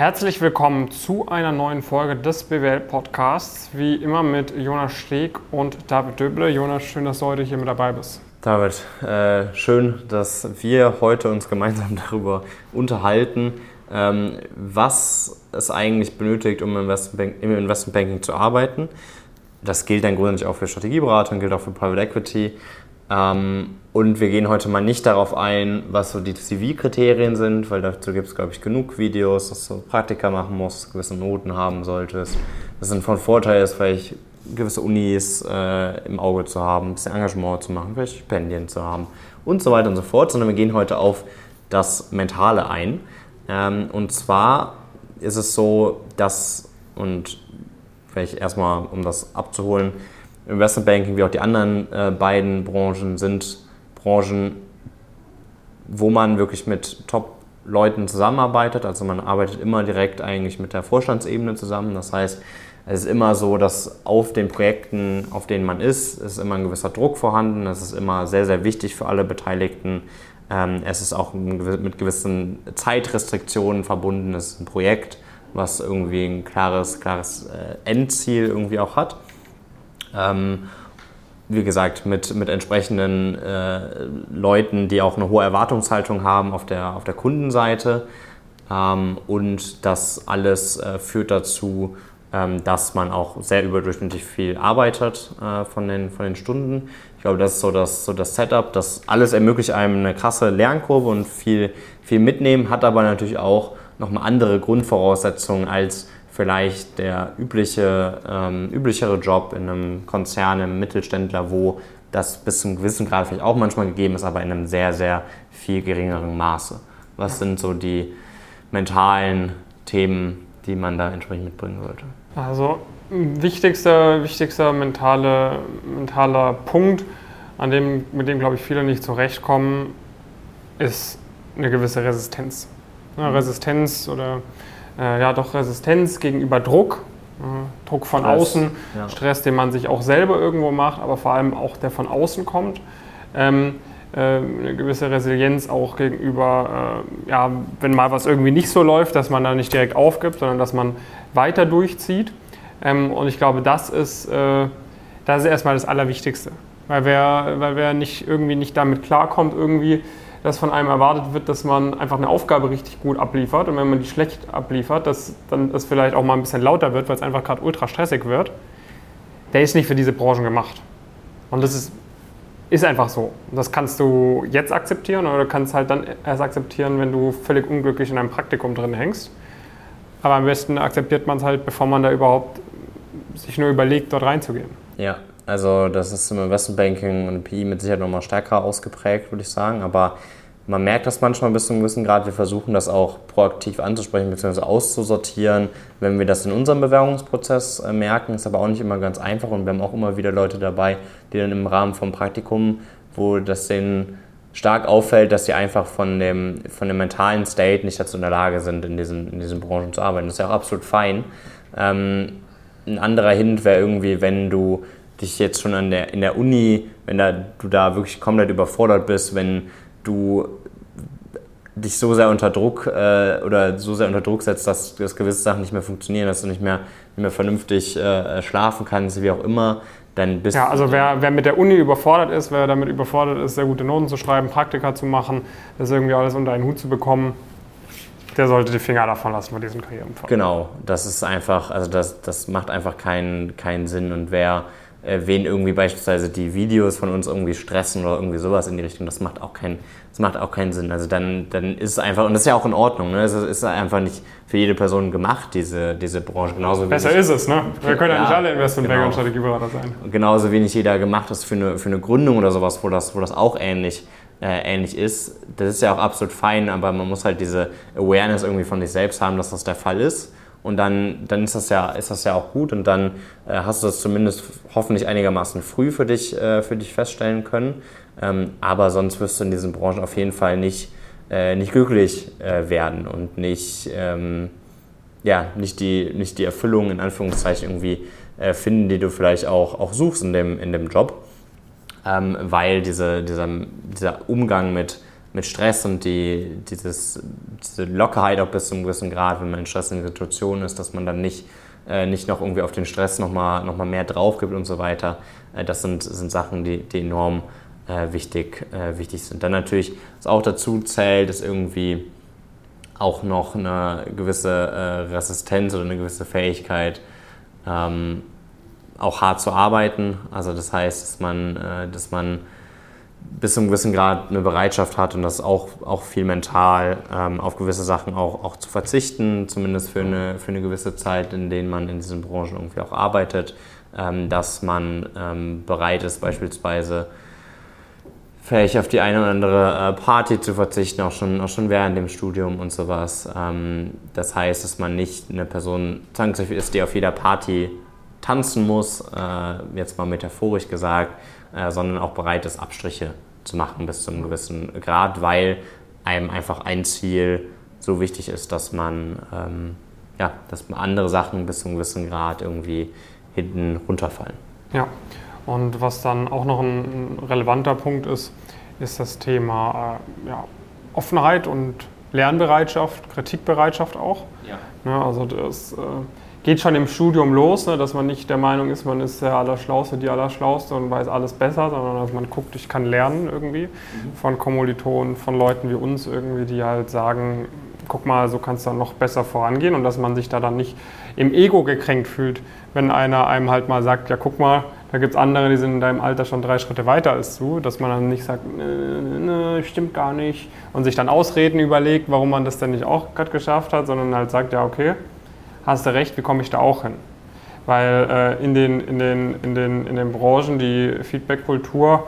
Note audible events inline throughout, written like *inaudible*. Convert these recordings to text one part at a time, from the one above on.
Herzlich willkommen zu einer neuen Folge des BWL Podcasts. Wie immer mit Jonas Steg und David Döble. Jonas, schön, dass du heute hier mit dabei bist. David, äh, schön, dass wir heute uns gemeinsam *laughs* darüber unterhalten, ähm, was es eigentlich benötigt, um im Investmentbanking zu arbeiten. Das gilt dann grundsätzlich auch für Strategieberatung, gilt auch für Private Equity. Ähm, und wir gehen heute mal nicht darauf ein, was so die CV-Kriterien sind, weil dazu gibt es, glaube ich, genug Videos, dass du Praktika machen musst, gewisse Noten haben solltest. Das sind von Vorteil ist, vielleicht gewisse Unis äh, im Auge zu haben, ein bisschen Engagement zu machen, vielleicht Stipendien zu haben und so weiter und so fort, sondern wir gehen heute auf das Mentale ein. Ähm, und zwar ist es so, dass, und vielleicht erstmal, um das abzuholen, Investmentbanking wie auch die anderen äh, beiden Branchen sind Branchen, wo man wirklich mit Top-Leuten zusammenarbeitet. Also man arbeitet immer direkt eigentlich mit der Vorstandsebene zusammen. Das heißt, es ist immer so, dass auf den Projekten, auf denen man ist, ist immer ein gewisser Druck vorhanden. Das ist immer sehr, sehr wichtig für alle Beteiligten. Ähm, es ist auch mit gewissen Zeitrestriktionen verbunden. Es ist ein Projekt, was irgendwie ein klares, klares äh, Endziel irgendwie auch hat. Ähm, wie gesagt, mit, mit entsprechenden äh, Leuten, die auch eine hohe Erwartungshaltung haben auf der, auf der Kundenseite. Ähm, und das alles äh, führt dazu, ähm, dass man auch sehr überdurchschnittlich viel arbeitet äh, von, den, von den Stunden. Ich glaube, das ist so das, so das Setup. Das alles ermöglicht einem eine krasse Lernkurve und viel, viel mitnehmen, hat aber natürlich auch nochmal andere Grundvoraussetzungen als vielleicht der übliche, ähm, üblichere Job in einem Konzern, im Mittelständler, wo das bis zum gewissen Grad vielleicht auch manchmal gegeben ist, aber in einem sehr, sehr viel geringeren Maße. Was sind so die mentalen Themen, die man da entsprechend mitbringen sollte? Also wichtigster, wichtigster mentale, mentaler Punkt, an dem, mit dem, glaube ich, viele nicht zurechtkommen, ist eine gewisse Resistenz. Ja, Resistenz oder äh, ja doch Resistenz gegenüber Druck, äh, Druck von Stress, außen, ja. Stress, den man sich auch selber irgendwo macht, aber vor allem auch der von außen kommt. Ähm, äh, eine gewisse Resilienz auch gegenüber, äh, ja, wenn mal was irgendwie nicht so läuft, dass man da nicht direkt aufgibt, sondern dass man weiter durchzieht. Ähm, und ich glaube, das ist, äh, das ist erstmal das Allerwichtigste. Weil wer, weil wer nicht irgendwie nicht damit klarkommt, irgendwie dass von einem erwartet wird, dass man einfach eine Aufgabe richtig gut abliefert und wenn man die schlecht abliefert, dass dann es vielleicht auch mal ein bisschen lauter wird, weil es einfach gerade ultra stressig wird, der ist nicht für diese Branchen gemacht. Und das ist, ist einfach so. Das kannst du jetzt akzeptieren oder kannst halt dann erst akzeptieren, wenn du völlig unglücklich in einem Praktikum drin hängst. Aber am besten akzeptiert man es halt, bevor man da überhaupt sich nur überlegt, dort reinzugehen. Ja, also das ist im Investmentbanking und PI mit Sicherheit nochmal stärker ausgeprägt, würde ich sagen. Aber man merkt das manchmal bis zu einem gewissen Grad. Wir versuchen das auch proaktiv anzusprechen bzw. auszusortieren, wenn wir das in unserem Bewerbungsprozess äh, merken. Ist aber auch nicht immer ganz einfach und wir haben auch immer wieder Leute dabei, die dann im Rahmen vom Praktikum, wo das denen stark auffällt, dass sie einfach von dem, von dem mentalen State nicht dazu in der Lage sind, in diesen, in diesen Branchen zu arbeiten. Das ist ja auch absolut fein. Ähm, ein anderer Hint wäre irgendwie, wenn du dich jetzt schon an der, in der Uni, wenn da, du da wirklich komplett überfordert bist, wenn du dich so sehr unter Druck äh, oder so sehr unter Druck setzt, dass, dass gewisse Sachen nicht mehr funktionieren, dass du nicht mehr, nicht mehr vernünftig äh, schlafen kannst, wie auch immer, dann bist Ja, also wer, wer mit der Uni überfordert ist, wer damit überfordert ist, sehr gute Noten zu schreiben, Praktika zu machen, das irgendwie alles unter einen Hut zu bekommen, der sollte die Finger davon lassen bei diesen Karrierenpfaden. Genau, das ist einfach, also das, das macht einfach keinen, keinen Sinn und wer wen irgendwie beispielsweise die Videos von uns irgendwie stressen oder irgendwie sowas in die Richtung. Das macht auch, kein, das macht auch keinen Sinn. Also dann, dann ist es einfach, und das ist ja auch in Ordnung, ne? es ist einfach nicht für jede Person gemacht, diese, diese Branche. Genauso Besser ist es, ne? Wir können ja, ja nicht alle Investmentbanker genau. und Strategieberater sein. Genauso wenig jeder gemacht ist für eine, für eine Gründung oder sowas, wo das, wo das auch ähnlich äh, ähnlich ist. Das ist ja auch absolut fein, aber man muss halt diese Awareness irgendwie von sich selbst haben, dass das der Fall ist und dann, dann ist, das ja, ist das ja auch gut und dann äh, hast du das zumindest hoffentlich einigermaßen früh für dich, äh, für dich feststellen können. Ähm, aber sonst wirst du in diesen Branchen auf jeden Fall nicht, äh, nicht glücklich äh, werden und nicht, ähm, ja, nicht, die, nicht die Erfüllung in Anführungszeichen irgendwie äh, finden, die du vielleicht auch, auch suchst in dem, in dem Job. Ähm, weil diese, dieser, dieser Umgang mit mit Stress und die, dieses, diese Lockerheit auch bis zu einem gewissen Grad, wenn man in stressigen Situationen ist, dass man dann nicht, äh, nicht noch irgendwie auf den Stress nochmal noch mal mehr drauf gibt und so weiter. Äh, das sind, sind Sachen, die, die enorm äh, wichtig, äh, wichtig sind. Dann natürlich, was auch dazu zählt, ist irgendwie auch noch eine gewisse äh, Resistenz oder eine gewisse Fähigkeit, ähm, auch hart zu arbeiten. Also das heißt, dass man, äh, dass man bis zu einem gewissen Grad eine Bereitschaft hat und das auch, auch viel mental ähm, auf gewisse Sachen auch, auch zu verzichten, zumindest für eine, für eine gewisse Zeit, in denen man in diesen Branchen irgendwie auch arbeitet, ähm, dass man ähm, bereit ist, beispielsweise vielleicht auf die eine oder andere äh, Party zu verzichten, auch schon, auch schon während dem Studium und sowas. Ähm, das heißt, dass man nicht eine Person zwangsläufig ist, die auf jeder Party tanzen muss, äh, jetzt mal metaphorisch gesagt, äh, sondern auch bereit ist, Abstriche zu machen bis zu einem gewissen Grad, weil einem einfach ein Ziel so wichtig ist, dass man, ähm, ja, dass andere Sachen bis zu einem gewissen Grad irgendwie hinten runterfallen. Ja, und was dann auch noch ein relevanter Punkt ist, ist das Thema äh, ja, Offenheit und Lernbereitschaft, Kritikbereitschaft auch. Ja. ja also das äh, geht schon im Studium los, ne, dass man nicht der Meinung ist, man ist der Allerschlauste, die Allerschlauste und weiß alles besser, sondern dass man guckt, ich kann lernen irgendwie mhm. von Kommilitonen, von Leuten wie uns irgendwie, die halt sagen, guck mal, so kannst du dann noch besser vorangehen und dass man sich da dann nicht im Ego gekränkt fühlt, wenn einer einem halt mal sagt, ja guck mal, da gibt es andere, die sind in deinem Alter schon drei Schritte weiter als du, dass man dann nicht sagt, ne, stimmt gar nicht und sich dann Ausreden überlegt, warum man das denn nicht auch gerade geschafft hat, sondern halt sagt, ja okay, hast du recht, wie komme ich da auch hin? Weil äh, in, den, in, den, in, den, in den Branchen die Feedback-Kultur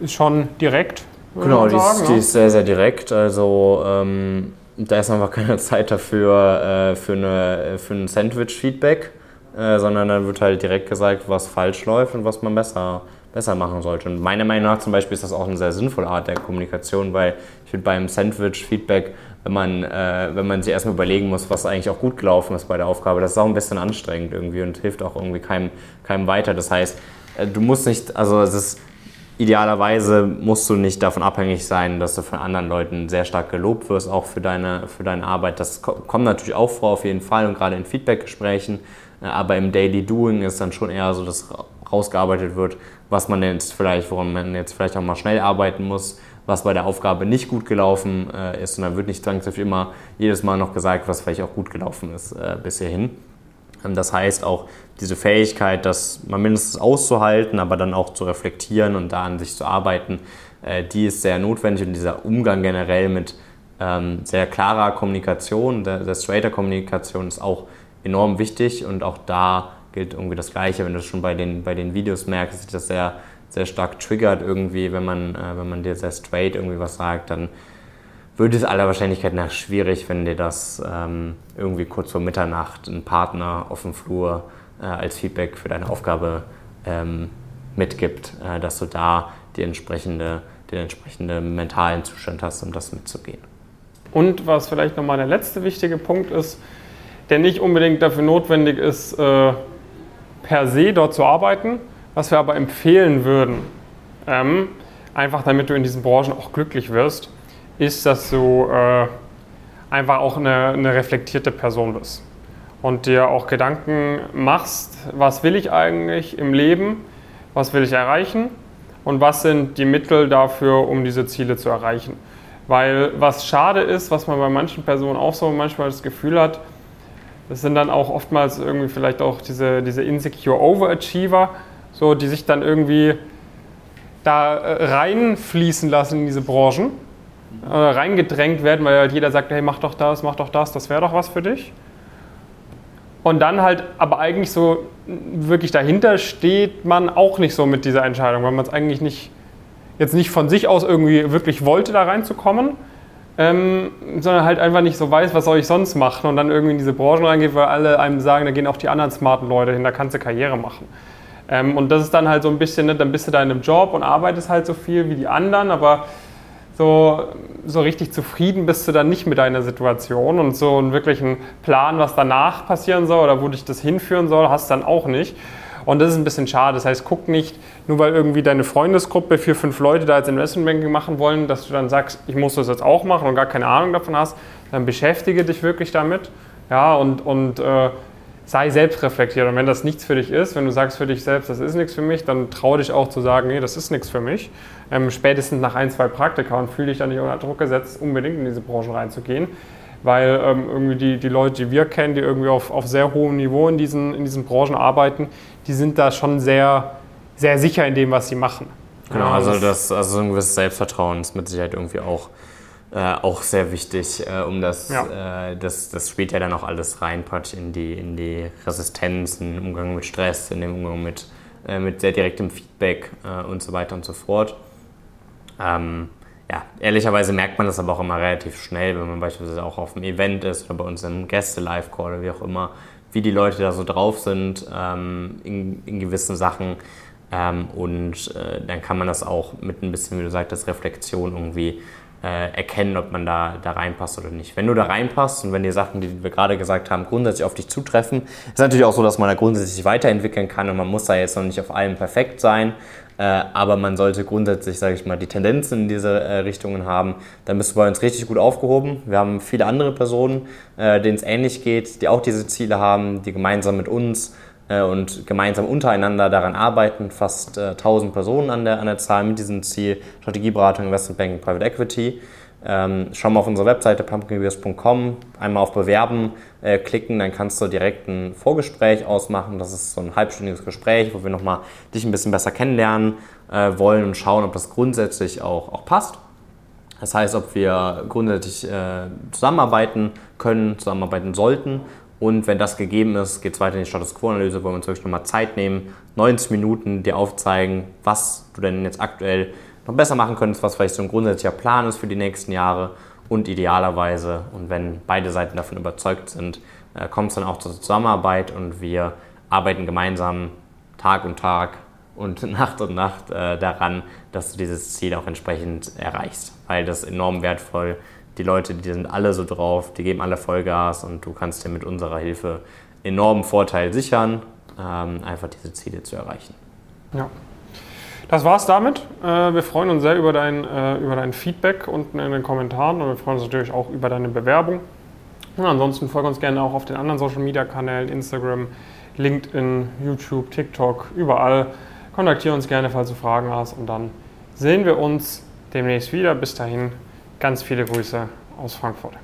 ist schon direkt. Genau, die, ist, die ist sehr, sehr direkt. Also ähm, da ist einfach keine *laughs* Zeit dafür äh, für, eine, für ein Sandwich-Feedback, äh, sondern dann wird halt direkt gesagt, was falsch läuft und was man besser, besser machen sollte. Und meiner Meinung nach zum Beispiel ist das auch eine sehr sinnvolle Art der Kommunikation, weil ich finde beim Sandwich-Feedback wenn man, äh, wenn man sich erstmal überlegen muss, was eigentlich auch gut gelaufen ist bei der Aufgabe. Das ist auch ein bisschen anstrengend irgendwie und hilft auch irgendwie keinem, keinem weiter. Das heißt, äh, du musst nicht, also es ist idealerweise musst du nicht davon abhängig sein, dass du von anderen Leuten sehr stark gelobt wirst, auch für deine, für deine Arbeit. Das kommt natürlich auch vor auf jeden Fall und gerade in Feedbackgesprächen. Äh, aber im Daily Doing ist dann schon eher so, dass rausgearbeitet wird, was man jetzt vielleicht, woran man jetzt vielleicht auch mal schnell arbeiten muss, was bei der Aufgabe nicht gut gelaufen äh, ist. Und dann wird nicht zwangsläufig immer jedes Mal noch gesagt, was vielleicht auch gut gelaufen ist äh, bis hierhin. Ähm, das heißt auch diese Fähigkeit, das mal mindestens auszuhalten, aber dann auch zu reflektieren und da an sich zu arbeiten, äh, die ist sehr notwendig und dieser Umgang generell mit ähm, sehr klarer Kommunikation, der, der straighter Kommunikation ist auch enorm wichtig und auch da gilt irgendwie das Gleiche, wenn du schon bei den, bei den Videos merkst, dass das sehr sehr stark triggert irgendwie, wenn man, äh, wenn man dir sehr straight irgendwie was sagt, dann wird es aller Wahrscheinlichkeit nach schwierig, wenn dir das ähm, irgendwie kurz vor Mitternacht ein Partner auf dem Flur äh, als Feedback für deine Aufgabe ähm, mitgibt, äh, dass du da die entsprechende, den entsprechenden mentalen Zustand hast, um das mitzugehen. Und was vielleicht nochmal der letzte wichtige Punkt ist, der nicht unbedingt dafür notwendig ist, äh, per se dort zu arbeiten, was wir aber empfehlen würden, ähm, einfach damit du in diesen Branchen auch glücklich wirst, ist, dass du äh, einfach auch eine, eine reflektierte Person bist und dir auch Gedanken machst, was will ich eigentlich im Leben, was will ich erreichen und was sind die Mittel dafür, um diese Ziele zu erreichen. Weil was schade ist, was man bei manchen Personen auch so manchmal das Gefühl hat, das sind dann auch oftmals irgendwie vielleicht auch diese, diese insecure Overachiever, so, die sich dann irgendwie da äh, reinfließen lassen in diese Branchen, äh, reingedrängt werden, weil halt jeder sagt, hey, mach doch das, mach doch das, das wäre doch was für dich. Und dann halt aber eigentlich so wirklich dahinter steht man auch nicht so mit dieser Entscheidung, weil man es eigentlich nicht, jetzt nicht von sich aus irgendwie wirklich wollte, da reinzukommen, ähm, sondern halt einfach nicht so weiß, was soll ich sonst machen und dann irgendwie in diese Branchen reingeht, weil alle einem sagen, da gehen auch die anderen smarten Leute hin, da kannst du Karriere machen. Ähm, und das ist dann halt so ein bisschen, ne, dann bist du da in einem Job und arbeitest halt so viel wie die anderen, aber so, so richtig zufrieden bist du dann nicht mit deiner Situation und so einen wirklichen Plan, was danach passieren soll oder wo dich das hinführen soll, hast du dann auch nicht. Und das ist ein bisschen schade. Das heißt, guck nicht, nur weil irgendwie deine Freundesgruppe vier, fünf Leute da jetzt Investmentbanking machen wollen, dass du dann sagst, ich muss das jetzt auch machen und gar keine Ahnung davon hast. Dann beschäftige dich wirklich damit. Ja, und, und äh, sei selbstreflektiert. Und wenn das nichts für dich ist, wenn du sagst für dich selbst, das ist nichts für mich, dann trau dich auch zu sagen, nee, das ist nichts für mich. Ähm, spätestens nach ein, zwei Praktika und fühle dich dann nicht unter Druck gesetzt, unbedingt in diese Branchen reinzugehen. Weil ähm, irgendwie die, die Leute, die wir kennen, die irgendwie auf, auf sehr hohem Niveau in diesen, in diesen Branchen arbeiten, die sind da schon sehr, sehr sicher in dem, was sie machen. Genau, also, das, also ein gewisses Selbstvertrauen ist mit Sicherheit irgendwie auch äh, auch sehr wichtig, äh, um das, ja. äh, das, das spielt ja dann auch alles rein in die, in die Resistenz, in den Umgang mit Stress, in den Umgang mit, äh, mit sehr direktem Feedback äh, und so weiter und so fort. Ähm, ja, ehrlicherweise merkt man das aber auch immer relativ schnell, wenn man beispielsweise auch auf einem Event ist oder bei uns im Gäste-Live-Call oder wie auch immer, wie die Leute da so drauf sind ähm, in, in gewissen Sachen. Ähm, und äh, dann kann man das auch mit ein bisschen, wie du sagtest, Reflexion irgendwie äh, erkennen, ob man da, da reinpasst oder nicht. Wenn du da reinpasst und wenn die Sachen, die wir gerade gesagt haben, grundsätzlich auf dich zutreffen, ist natürlich auch so, dass man da grundsätzlich weiterentwickeln kann und man muss da jetzt noch nicht auf allem perfekt sein, äh, aber man sollte grundsätzlich, sage ich mal, die Tendenzen in diese äh, Richtungen haben. Dann bist du bei uns richtig gut aufgehoben. Wir haben viele andere Personen, äh, denen es ähnlich geht, die auch diese Ziele haben, die gemeinsam mit uns äh, und gemeinsam untereinander daran arbeiten. Fast äh, 1000 Personen an der, an der Zahl mit diesem Ziel. Strategieberatung, Investment Banking, Private Equity. Ähm, schau mal auf unsere Webseite pumpkinbeers.com, einmal auf Bewerben äh, klicken, dann kannst du direkt ein Vorgespräch ausmachen. Das ist so ein halbstündiges Gespräch, wo wir nochmal dich ein bisschen besser kennenlernen äh, wollen und schauen, ob das grundsätzlich auch, auch passt. Das heißt, ob wir grundsätzlich äh, zusammenarbeiten können, zusammenarbeiten sollten und wenn das gegeben ist, geht es weiter in die Status Quo-Analyse, wo wir uns wirklich nochmal Zeit nehmen, 90 Minuten dir aufzeigen, was du denn jetzt aktuell noch besser machen könntest, was vielleicht so ein grundsätzlicher Plan ist für die nächsten Jahre und idealerweise, und wenn beide Seiten davon überzeugt sind, äh, kommt es dann auch zur Zusammenarbeit und wir arbeiten gemeinsam Tag und Tag und *laughs* Nacht und Nacht äh, daran, dass du dieses Ziel auch entsprechend erreichst, weil das enorm wertvoll ist die Leute, die sind alle so drauf, die geben alle Vollgas und du kannst dir mit unserer Hilfe enormen Vorteil sichern, ähm, einfach diese Ziele zu erreichen. Ja. Das war's damit. Äh, wir freuen uns sehr über dein, äh, über dein Feedback unten in den Kommentaren und wir freuen uns natürlich auch über deine Bewerbung. Und ansonsten folge uns gerne auch auf den anderen Social Media Kanälen, Instagram, LinkedIn, YouTube, TikTok, überall. Kontaktiere uns gerne, falls du Fragen hast und dann sehen wir uns demnächst wieder. Bis dahin, Ganz viele Grüße aus Frankfurt.